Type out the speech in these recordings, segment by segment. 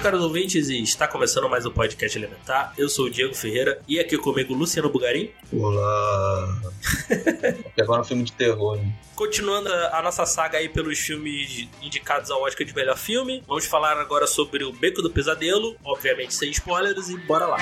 Meus caros ouvintes, e está começando mais um podcast Elementar. Eu sou o Diego Ferreira e aqui comigo Luciano Bugarim. Olá! Agora é um filme de terror, né? Continuando a nossa saga aí pelos filmes indicados ao Oscar de melhor filme, vamos falar agora sobre o Beco do Pesadelo, obviamente sem spoilers, e bora lá!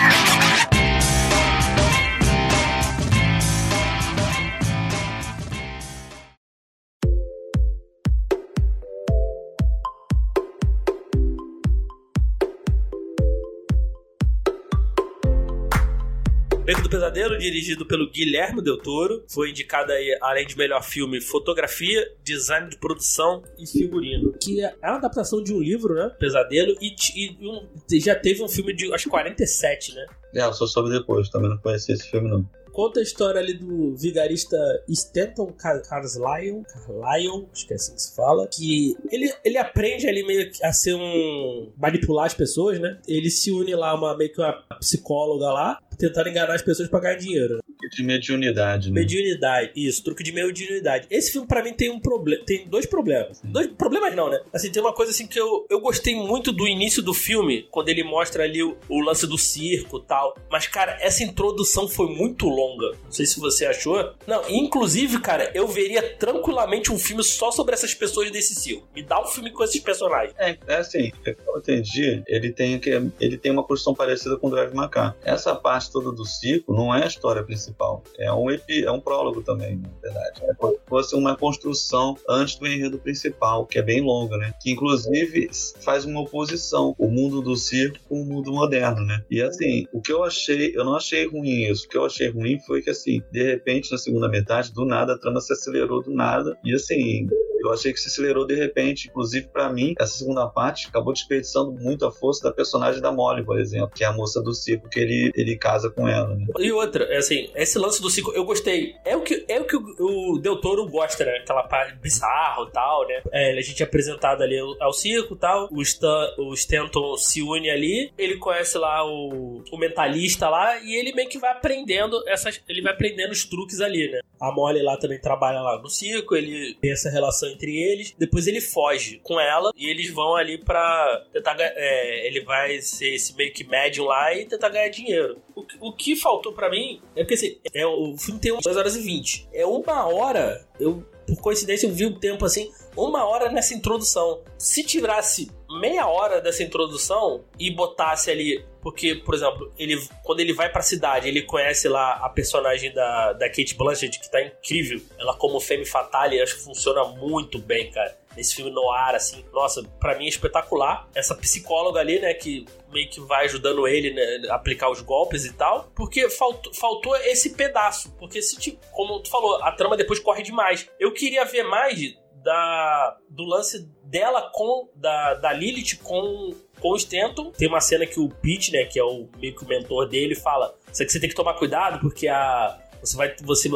Beco do Pesadelo, dirigido pelo Guilherme Del Toro, foi indicado aí, além de melhor filme, fotografia, design de produção e figurino. Que é uma adaptação de um livro, né? Pesadelo, e, e um, já teve um filme de, acho 47, né? É, eu só soube depois, também não conheci esse filme não conta a história ali do vigarista Stanton Carlisle, Carlisle, acho que é assim que se fala, que ele, ele aprende ali meio a ser um... manipular as pessoas, né? Ele se une lá, uma, meio que uma psicóloga lá, tentando enganar as pessoas pra ganhar dinheiro. De mediunidade, né? Mediunidade, isso, truque de mediunidade. Esse filme, pra mim, tem um problema. Tem dois problemas. Dois problemas não, né? Assim, tem uma coisa assim que eu, eu gostei muito do início do filme, quando ele mostra ali o, o lance do circo e tal. Mas, cara, essa introdução foi muito longa. Não sei se você achou. Não, inclusive, cara, eu veria tranquilamente um filme só sobre essas pessoas desse circo. Me dá um filme com esses personagens. É, é assim, eu entendi, ele tem, ele tem uma construção parecida com o Drive Macar. Essa parte toda do ciclo não é a história principal. É um, epi, é um prólogo também, na verdade. É como se fosse uma construção antes do enredo principal, que é bem longa, né? Que inclusive faz uma oposição, o mundo do circo com o mundo moderno, né? E assim, o que eu achei, eu não achei ruim isso. O que eu achei ruim foi que assim, de repente, na segunda metade, do nada, a trama se acelerou do nada. E assim, eu achei que se acelerou de repente. Inclusive, para mim, essa segunda parte acabou desperdiçando muito a força da personagem da Molly, por exemplo, que é a moça do circo que ele, ele casa com ela. Né? E outra, é assim, esse lance do circo, eu gostei. É o que, é o, que o, o Del Toro gosta, né? Aquela parte bizarro e tal, né? É, a gente é apresentado ali ao circo e tal. O, Stan, o Stanton se une ali. Ele conhece lá o, o mentalista lá e ele meio que vai aprendendo essas. Ele vai aprendendo os truques ali, né? A Molly lá também trabalha lá no circo, ele tem essa relação entre eles. Depois ele foge com ela e eles vão ali pra tentar. É, ele vai ser esse meio que médium lá e tentar ganhar dinheiro. O, o que faltou para mim é porque assim, é, o filme tem 2 horas e 20. É uma hora. Eu, por coincidência, eu vi o tempo assim, uma hora nessa introdução. Se tirasse meia hora dessa introdução e botasse ali. Porque, por exemplo, ele quando ele vai pra cidade, ele conhece lá a personagem da, da Kate Blanchett, que tá incrível. Ela, como Femme Fatale, acho que funciona muito bem, cara. Nesse filme no ar, assim, nossa, para mim é espetacular. Essa psicóloga ali, né, que meio que vai ajudando ele né, a aplicar os golpes e tal. Porque faltou, faltou esse pedaço. Porque, se, como tu falou, a trama depois corre demais. Eu queria ver mais da, do lance dela com da, da Lilith com com o Stanton. Tem uma cena que o Pete, né, que é o meio que o mentor dele, fala: "Isso aqui você tem que tomar cuidado porque a você vai você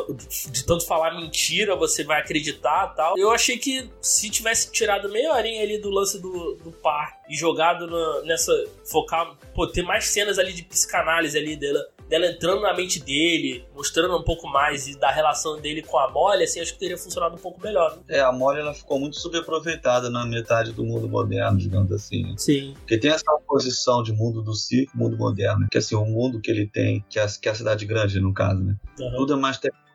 de tanto falar mentira, você vai acreditar, tal". Eu achei que se tivesse tirado meia horinha ali do lance do, do par e jogado nessa focar, pô, ter mais cenas ali de psicanálise ali dela dela entrando na mente dele, mostrando um pouco mais e da relação dele com a Molly, assim, acho que teria funcionado um pouco melhor. Né? É, a Molly ela ficou muito subaproveitada na metade do mundo moderno, digamos assim. Né? Sim. Porque tem essa oposição de mundo do circo mundo moderno, que assim, o mundo que ele tem, que é, que é a cidade grande, no caso, né? Uhum. Tudo é mais tecnológico,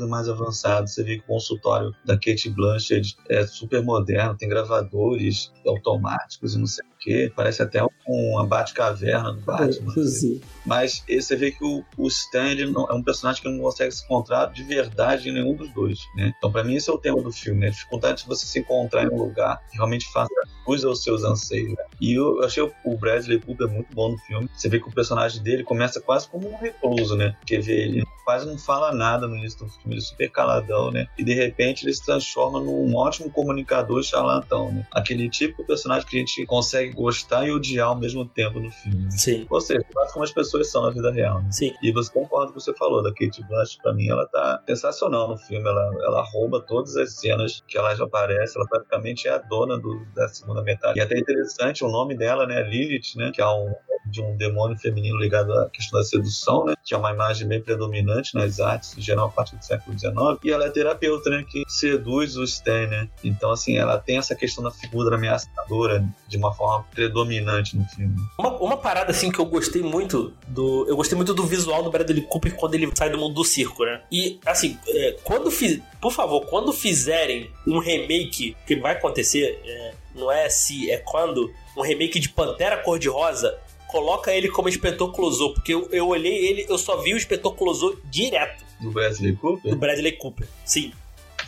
é mais avançado. Você vê que o consultório da Kate Blanchett é super moderno, tem gravadores automáticos e não sei o quê. Parece até um abate-caverna do Batman. Assim. Mas você vê que o, o Stan é um personagem que não consegue se encontrar de verdade em nenhum dos dois, né? Então, para mim, esse é o tema do filme, né? A dificuldade de você se encontrar em um lugar que realmente faça jus aos seus anseios. Né? E eu achei o Bradley Cooper muito bom no filme. Você vê que o personagem dele começa quase como um recluso, né? Porque vê ele quase não fala nada no início do filme, ele é super caladão, né? E de repente ele se transforma num ótimo comunicador charlatão, né? Aquele típico personagem que a gente consegue gostar e odiar ao mesmo tempo no filme. Sim. Ou seja, quase como as pessoas são na vida real. Né? Sim. E você concorda com o que você falou da Kate Blanchett, pra mim ela tá sensacional no filme, ela, ela rouba todas as cenas que ela já aparece, ela praticamente é a dona do, da segunda metade. E é até interessante o nome dela, né? Lilith, né? Que é um de um demônio feminino ligado à questão da sedução, né? Que é uma imagem bem predominante nas artes, em geral, a partir do século XIX. E ela é terapeuta, né? Que seduz o Stan, né? Então, assim, ela tem essa questão da figura ameaçadora de uma forma predominante no filme. Uma, uma parada, assim, que eu gostei muito do... Eu gostei muito do visual do Bradley Cooper quando ele sai do mundo do circo, né? E, assim, é, quando fiz... Por favor, quando fizerem um remake, que vai acontecer, é, não é se, é quando um remake de Pantera Cor-de-Rosa, coloca ele como inspetor Clouseau, porque eu, eu olhei ele, eu só vi o inspetor Clouseau direto. Do Bradley Cooper? Do Bradley Cooper, sim.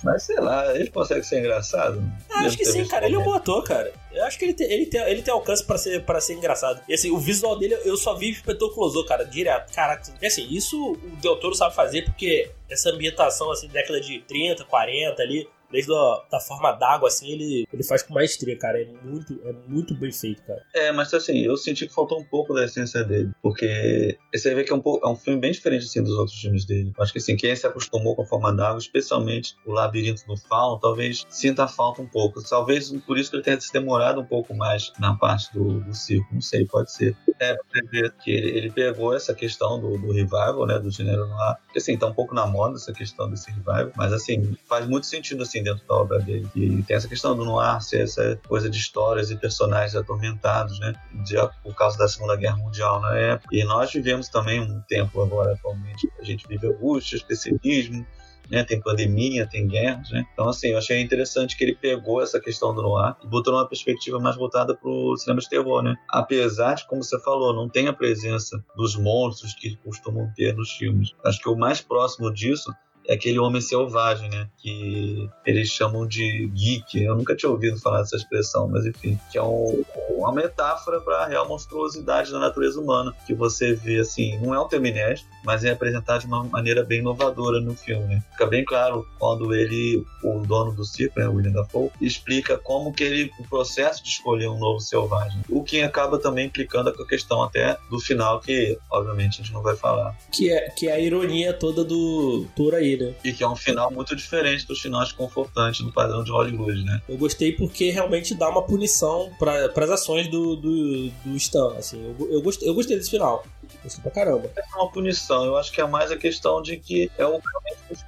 Mas sei lá, ele consegue ser engraçado? Ah, acho que sim, cara. Ele é um bom ator, cara. Eu acho que ele tem, ele tem, ele tem alcance pra ser, pra ser engraçado. E assim, o visual dele, eu só vi o inspetor Clouseau, cara, direto. Caraca, e assim, isso o Del Toro sabe fazer porque essa ambientação, assim, década de 30, 40 ali, desde a da forma d'água, assim, ele, ele faz com maestria, cara. É muito, é muito bem feito, cara. É, mas assim, eu senti que faltou um pouco da essência dele. Porque você vê que é um, pouco, é um filme bem diferente assim, dos outros filmes dele. Acho que assim, quem se acostumou com a forma d'água, especialmente o Labirinto do Fauno, talvez sinta falta um pouco. Talvez por isso que ele tenha se demorado um pouco mais na parte do, do circo. Não sei, pode ser. É, você vê que ele, ele pegou essa questão do, do revival, né, do gênero noir. Porque assim, tá um pouco na moda essa questão desse revival. Mas assim, faz muito sentido assim assim dentro da obra dele. E tem essa questão do noir ser essa coisa de histórias e personagens atormentados, né? De, por causa da Segunda Guerra Mundial na época. E nós vivemos também um tempo agora, atualmente, a gente vive angústias, pessimismo, né? Tem pandemia, tem guerras, né? Então, assim, eu achei interessante que ele pegou essa questão do noir e botou numa perspectiva mais voltada pro cinema de terror, né? Apesar de, como você falou, não tem a presença dos monstros que costumam ter nos filmes. Acho que o mais próximo disso é aquele homem selvagem, né? Que eles chamam de geek. Eu nunca tinha ouvido falar dessa expressão, mas enfim, que é um, uma metáfora para a real monstruosidade da natureza humana, que você vê assim, não é um terminés, mas é apresentado de uma maneira bem inovadora no filme. Né? Fica bem claro quando ele, o dono do circo, né, William Dafoe, explica como que ele, o processo de escolher um novo selvagem, o que acaba também implicando com a questão até do final, que obviamente a gente não vai falar. Que é, que é a ironia toda do tour aí, né? E que é um final muito diferente dos finais confortantes do padrão de Hollywood, né? Eu gostei porque realmente dá uma punição para as ações do, do, do Stan, assim. Eu, eu, gostei, eu gostei desse final. Gostei pra caramba. É uma punição. Eu acho que é mais a questão de que é o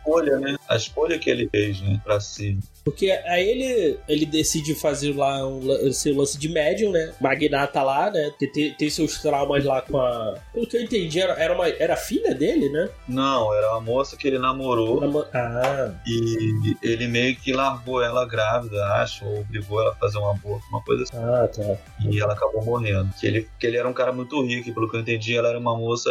escolha, né? A escolha que ele fez, né? Pra si. Porque aí ele, ele decide fazer lá um, seu lance de médium, né? Magnata lá, né? Tem, tem seus traumas lá com a. Pelo que eu entendi, era, era, uma, era filha dele, né? Não, era uma moça que ele namorou. Ah. E ele meio que largou ela grávida, acho, ou obrigou ela a fazer um aborto, uma coisa assim. Ah, tá. E ela acabou morrendo. Que ele, que ele era um cara muito rico, e pelo que eu entendi, ela era uma moça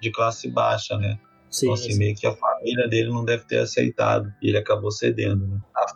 de classe baixa, né? Sim, então, assim, sim. meio que a família dele não deve ter aceitado. E ele acabou cedendo, né? A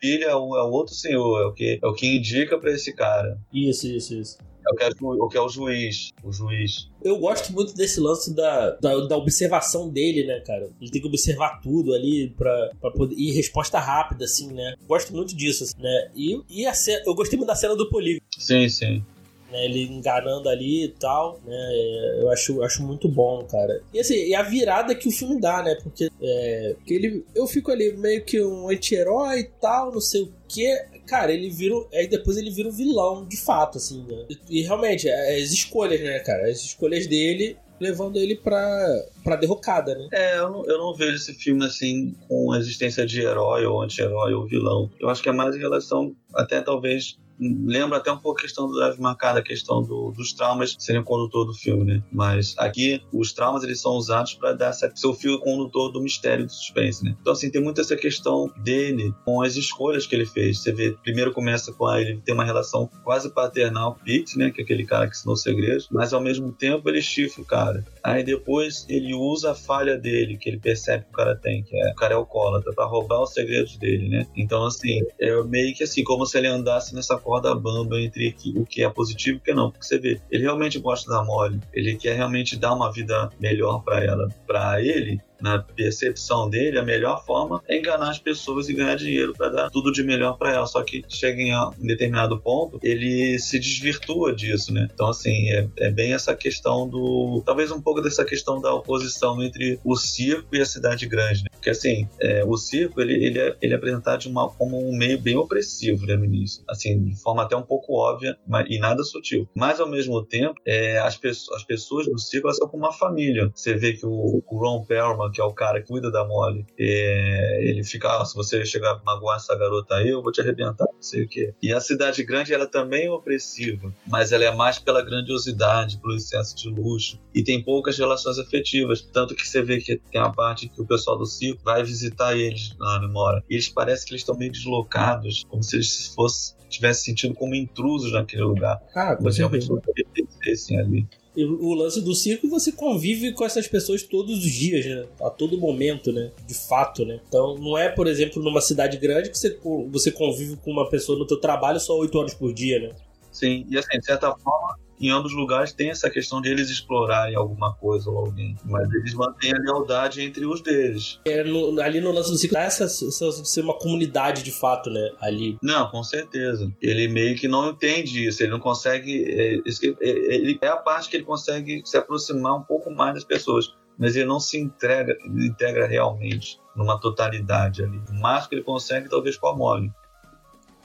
filha é o, é o outro senhor, é o que, é o que indica para esse cara. Isso, isso, isso. É o que é, o que é o juiz. O juiz. Eu gosto muito desse lance da, da, da, observação dele, né, cara? Ele tem que observar tudo ali pra, pra poder. E resposta rápida, assim, né? Gosto muito disso, assim, né? E, e a eu gostei muito da cena do polígono. Sim, sim né? Ele enganando ali e tal, né? Eu acho, acho muito bom, cara. E assim, e a virada que o filme dá, né? Porque, é, ele, eu fico ali meio que um anti-herói e tal, não sei o que. Cara, ele vira. Aí depois ele vira um vilão, de fato, assim, né? E, e realmente, é, as escolhas, né, cara? As escolhas dele levando ele pra, pra derrocada, né? É, eu não, eu não vejo esse filme assim com a existência de herói ou anti-herói ou vilão. Eu acho que é mais em relação, até talvez lembra até um pouco a questão do Drive Marcado, a questão do, dos traumas serem o condutor do filme, né? Mas aqui, os traumas, eles são usados para dar essa, ser o fio condutor do mistério do suspense, né? Então, assim, tem muito essa questão dele com as escolhas que ele fez. Você vê, primeiro começa com a, ele tem uma relação quase paternal com Pete, né? Que é aquele cara que ensinou segredos, mas ao mesmo tempo ele chifra o cara. Aí depois ele usa a falha dele, que ele percebe que o cara tem, que é o cara é alcoólatra, pra roubar os segredos dele, né? Então, assim, é meio que assim, como se ele andasse nessa corda bamba entre o que é positivo e o que não. Porque você vê, ele realmente gosta da Molly, ele quer realmente dar uma vida melhor para ela. Para ele, na percepção dele, a melhor forma é enganar as pessoas e ganhar dinheiro para dar tudo de melhor para ela. Só que chega em um determinado ponto, ele se desvirtua disso, né? Então, assim, é, é bem essa questão do. Talvez um pouco dessa questão da oposição entre o circo e a cidade grande, né? Porque, assim, é, o circo, ele, ele, é, ele é apresentado uma, como um meio bem opressivo, né, no início. Assim, de forma até um pouco óbvia mas, e nada sutil. Mas, ao mesmo tempo, é, as, pessoas, as pessoas do circo, elas são como uma família. Você vê que o, o Ron Perlman, que é o cara que cuida da Molly, é, ele fica, ah, se você chegar a magoar essa garota aí, eu vou te arrebentar, não sei o quê. E a cidade grande, ela também é opressiva, mas ela é mais pela grandiosidade, pelo excesso de luxo, e tem poucas relações afetivas, tanto que você vê que tem a parte que o pessoal do circo vai visitar eles lá na memória, e eles parecem que eles estão meio deslocados, como se eles fossem tivesse sentido como intrusos naquele lugar. Ah, você realmente não pertencessem ali o lance do circo você convive com essas pessoas todos os dias, né? A todo momento, né? De fato, né? Então não é, por exemplo, numa cidade grande que você, você convive com uma pessoa no teu trabalho só oito horas por dia, né? Sim, e assim, de certa forma, em ambos lugares tem essa questão de eles explorarem alguma coisa ou alguém, mas eles mantêm a lealdade entre os deles. É, no, ali no lance do ciclo, essa, essa ser uma comunidade de fato, né? Ali. Não, com certeza. Ele meio que não entende isso, ele não consegue. É, é, ele, é a parte que ele consegue se aproximar um pouco mais das pessoas mas ele não se entrega, integra realmente numa totalidade ali. O máximo que ele consegue, talvez com a Molly.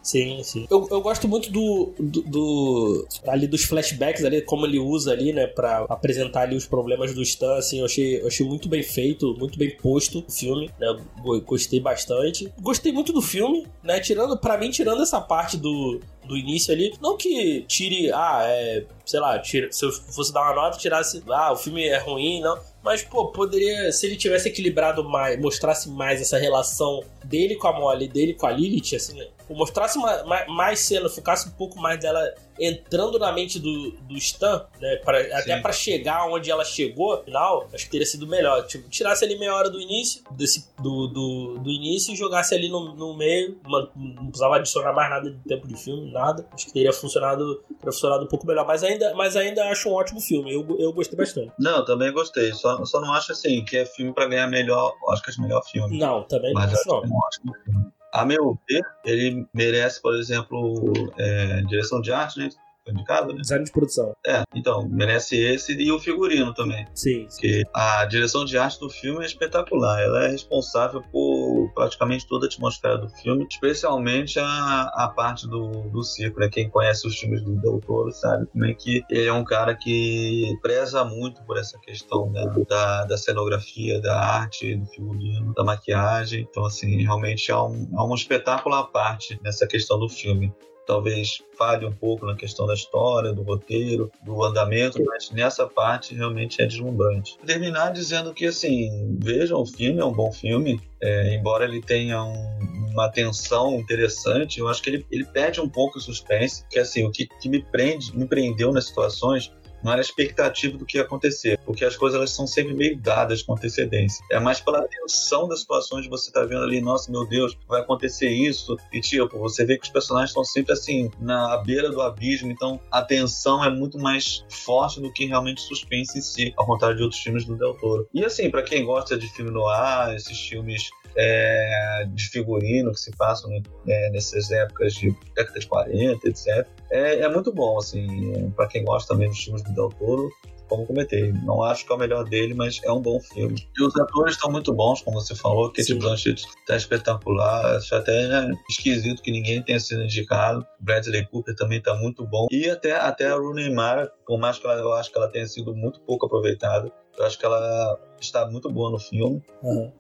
Sim, sim. Eu, eu gosto muito do, do, do, ali dos flashbacks ali, como ele usa ali, né, pra apresentar ali os problemas do Stan, assim, eu achei, eu achei muito bem feito, muito bem posto o filme, né, eu gostei bastante. Gostei muito do filme, né, tirando, para mim, tirando essa parte do, do início ali, não que tire, ah, é, sei lá, tira, se eu fosse dar uma nota, tirasse, ah, o filme é ruim, não, mas, pô, poderia, se ele tivesse equilibrado mais, mostrasse mais essa relação dele com a Molly, dele com a Lilith, assim, né? Mostrasse mais, mais cena, focasse um pouco mais dela entrando na mente do, do Stan, né? Pra, até para chegar onde ela chegou, final, acho que teria sido melhor. Tipo, tirasse ali meia hora do início, desse, do, do, do início e jogasse ali no, no meio. Uma, não precisava adicionar mais nada de tempo de filme, nada. Acho que teria funcionado, teria funcionado um pouco melhor. Mas ainda, mas ainda acho um ótimo filme. Eu, eu gostei bastante. Não, também gostei. Só, só não acho assim que é filme para ganhar melhor. Acho que é melhor filme. Não, também mas não acho. Não. É um ótimo filme a meu ver, ele merece, por exemplo, é, direção de arte, né? Foi indicado, né? Design de produção. É, então, merece esse e o figurino também. Sim. Porque a direção de arte do filme é espetacular. Ela é responsável por praticamente toda a atmosfera do filme, especialmente a, a parte do, do circo, né? Quem conhece os filmes do Del Toro sabe como é que ele é um cara que preza muito por essa questão né? da, da cenografia, da arte, do figurino, da maquiagem. Então, assim, realmente é um, é um espetáculo à parte nessa questão do filme talvez falhe um pouco na questão da história, do roteiro, do andamento, mas nessa parte realmente é deslumbrante. Vou terminar dizendo que, assim, vejam o filme, é um bom filme, é, embora ele tenha um, uma tensão interessante, eu acho que ele, ele perde um pouco o suspense, que assim, o que, que me prende, me prendeu nas situações não era expectativa do que ia acontecer, porque as coisas elas são sempre meio dadas com antecedência. É mais pela tensão das situações de você tá vendo ali, nossa, meu Deus, vai acontecer isso, e tipo, você vê que os personagens estão sempre assim, na beira do abismo, então a tensão é muito mais forte do que realmente suspense em si, ao contrário de outros filmes do Del Toro. E assim, para quem gosta de filme no ar, esses filmes é, de figurino que se passam né, nessas épocas de década de 40, etc. É, é muito bom, assim, para quem gosta também dos filmes do Del Toro, como comentei. Não acho que é o melhor dele, mas é um bom filme. E os atores estão muito bons, como você falou. Kate Blanchett está espetacular. Acho até esquisito que ninguém tenha sido indicado. Bradley Cooper também está muito bom. E até, até a Rooney Mara, por mais que ela, eu acho que ela tenha sido muito pouco aproveitada, eu acho que ela está muito boa no filme. Uhum.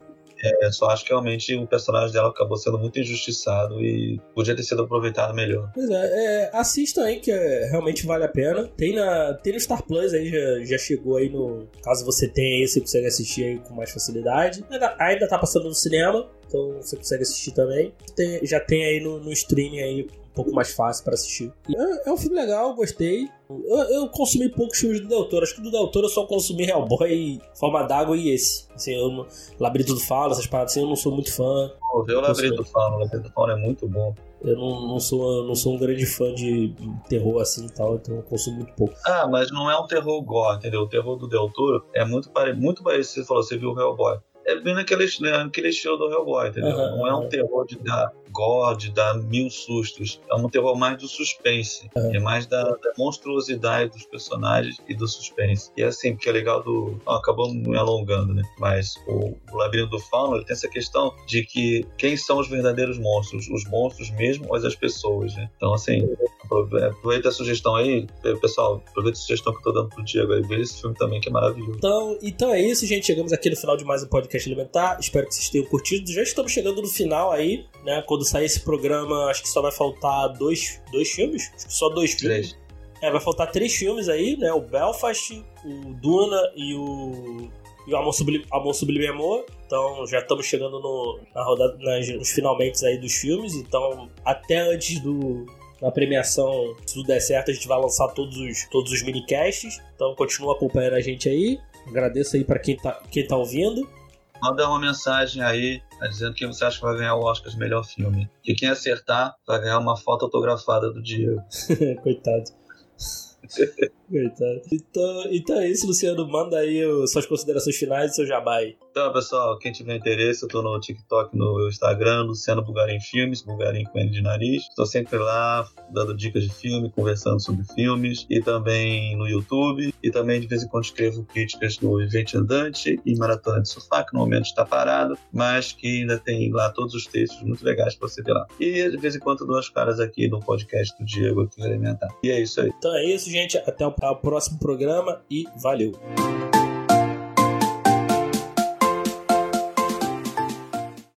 É, só acho que realmente o personagem dela acabou sendo muito injustiçado e podia ter sido aproveitado melhor. Pois é, é assista aí que é, realmente vale a pena. Tem, na, tem no Star Plus aí, já, já chegou aí no. Caso você tenha aí, você consegue assistir aí com mais facilidade. Ainda, ainda tá passando no cinema, então você consegue assistir também. Tem, já tem aí no, no streaming aí pouco mais fácil para assistir. É, é, um filme legal, gostei. Eu, eu, consumi poucos filmes do Del Toro. Acho que do Del Toro eu só consumi Hellboy, Forma d'Água e esse. Assim, eu, Labirinto do Falo, essas paradas assim, eu não sou muito fã. Pô, vê o Labirinto do Falo. O Labirinto do Falo é muito bom. Eu não, não, sou, não sou um grande fã de terror assim e tal, então eu consumo muito pouco. Ah, mas não é um terror gore, entendeu? O terror do Del Toro é muito, pare... muito parecido. Você falou, você viu o Hellboy é bem naquele, naquele estilo do Hellboy, entendeu? Uhum, não é um terror de dar God, dá mil sustos. É um terror mais do suspense. É, é mais da, da, monstruosidade dos personagens e do suspense. E é assim, porque é legal do. Oh, acabou me alongando, né? Mas o, o Labirinto do Fauno tem essa questão de que quem são os verdadeiros monstros? Os monstros mesmo ou as pessoas, né? Então, assim, aproveita a sugestão aí, pessoal. Aproveita a sugestão que eu tô dando pro Diego aí. Veja esse filme também, que é maravilhoso. Então, então é isso, gente. Chegamos aqui no final de mais um podcast alimentar. Espero que vocês tenham curtido. Já estamos chegando no final aí, né? Quando sair esse programa, acho que só vai faltar dois, dois filmes. Acho que só dois filmes. Três. É, vai faltar três filmes aí, né? O Belfast, o Duna e o. E o Amor Sublime, Amor Sublime Amor. Então já estamos chegando no, na rodada, nas, nos finalmente aí dos filmes. Então, até antes do, na premiação, se tudo der certo, a gente vai lançar todos os, todos os minicasts. Então continua acompanhando a gente aí. Agradeço aí para quem tá, quem tá ouvindo manda uma mensagem aí tá dizendo que você acha que vai ganhar o Oscar de melhor filme. E quem acertar vai ganhar uma foto autografada do Diego. Coitado. Coitado. Então, então é isso, Luciano. Manda aí suas considerações finais e seu jabá aí. Então, pessoal, quem tiver interesse, eu tô no TikTok, no Instagram, Luciano Bugarim Filmes, Bugarim com N de nariz. Estou sempre lá dando dicas de filme, conversando sobre filmes e também no YouTube. E também de vez em quando escrevo críticas no Evento Andante e Maratona de Sofá, que no momento está parado, mas que ainda tem lá todos os textos muito legais para você ver lá. E de vez em quando duas caras aqui no podcast do Diego aqui Elementar. E é isso aí. Então é isso, gente. Até o próximo programa e valeu!